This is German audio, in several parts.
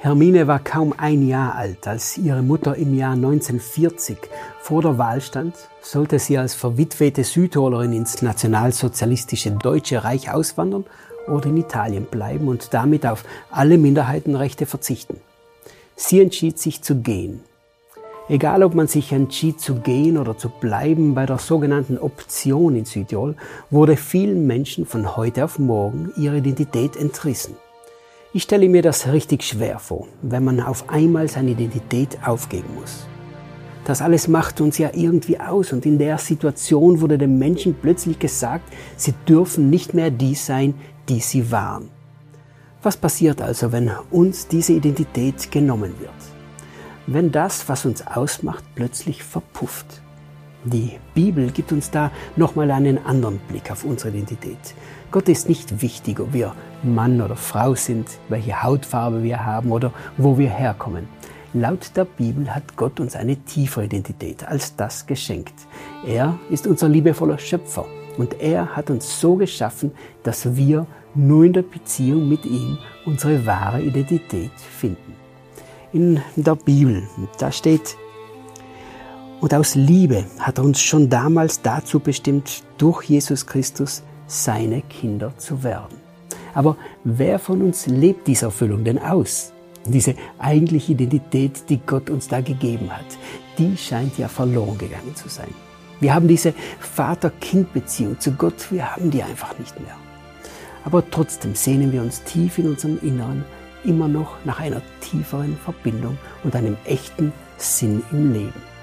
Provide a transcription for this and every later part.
Hermine war kaum ein Jahr alt, als ihre Mutter im Jahr 1940 vor der Wahl stand, sollte sie als verwitwete Südtirolerin ins nationalsozialistische Deutsche Reich auswandern oder in Italien bleiben und damit auf alle Minderheitenrechte verzichten. Sie entschied sich zu gehen. Egal, ob man sich entschied zu gehen oder zu bleiben, bei der sogenannten Option in Südtirol wurde vielen Menschen von heute auf morgen ihre Identität entrissen. Ich stelle mir das richtig schwer vor, wenn man auf einmal seine Identität aufgeben muss. Das alles macht uns ja irgendwie aus und in der Situation wurde den Menschen plötzlich gesagt, sie dürfen nicht mehr die sein, die sie waren. Was passiert also, wenn uns diese Identität genommen wird? Wenn das, was uns ausmacht, plötzlich verpufft? Die Bibel gibt uns da nochmal einen anderen Blick auf unsere Identität. Gott ist nicht wichtig, ob wir Mann oder Frau sind, welche Hautfarbe wir haben oder wo wir herkommen. Laut der Bibel hat Gott uns eine tiefere Identität als das geschenkt. Er ist unser liebevoller Schöpfer und er hat uns so geschaffen, dass wir nur in der Beziehung mit ihm unsere wahre Identität finden. In der Bibel, da steht, und aus Liebe hat er uns schon damals dazu bestimmt, durch Jesus Christus seine Kinder zu werden. Aber wer von uns lebt diese Erfüllung denn aus? Diese eigentliche Identität, die Gott uns da gegeben hat, die scheint ja verloren gegangen zu sein. Wir haben diese Vater-Kind-Beziehung zu Gott, wir haben die einfach nicht mehr. Aber trotzdem sehnen wir uns tief in unserem Inneren immer noch nach einer tieferen Verbindung und einem echten Sinn im Leben.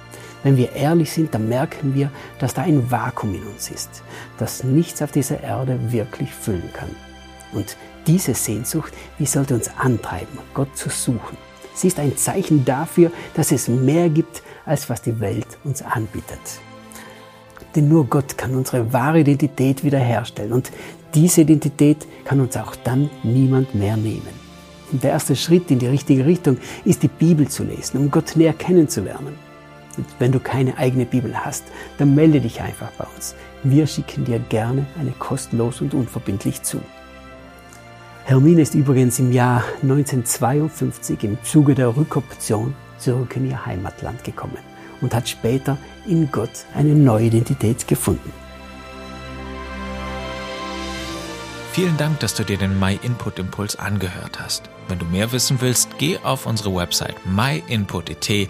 Wenn wir ehrlich sind, dann merken wir, dass da ein Vakuum in uns ist, das nichts auf dieser Erde wirklich füllen kann. Und diese Sehnsucht, die sollte uns antreiben, Gott zu suchen. Sie ist ein Zeichen dafür, dass es mehr gibt, als was die Welt uns anbietet. Denn nur Gott kann unsere wahre Identität wiederherstellen und diese Identität kann uns auch dann niemand mehr nehmen. Und der erste Schritt in die richtige Richtung ist die Bibel zu lesen, um Gott näher kennenzulernen. Wenn du keine eigene Bibel hast, dann melde dich einfach bei uns. Wir schicken dir gerne eine kostenlos und unverbindlich zu. Hermine ist übrigens im Jahr 1952 im Zuge der Rückoption zurück in ihr Heimatland gekommen und hat später in Gott eine neue Identität gefunden. Vielen Dank, dass du dir den My Input Impuls angehört hast. Wenn du mehr wissen willst, geh auf unsere Website myinput.it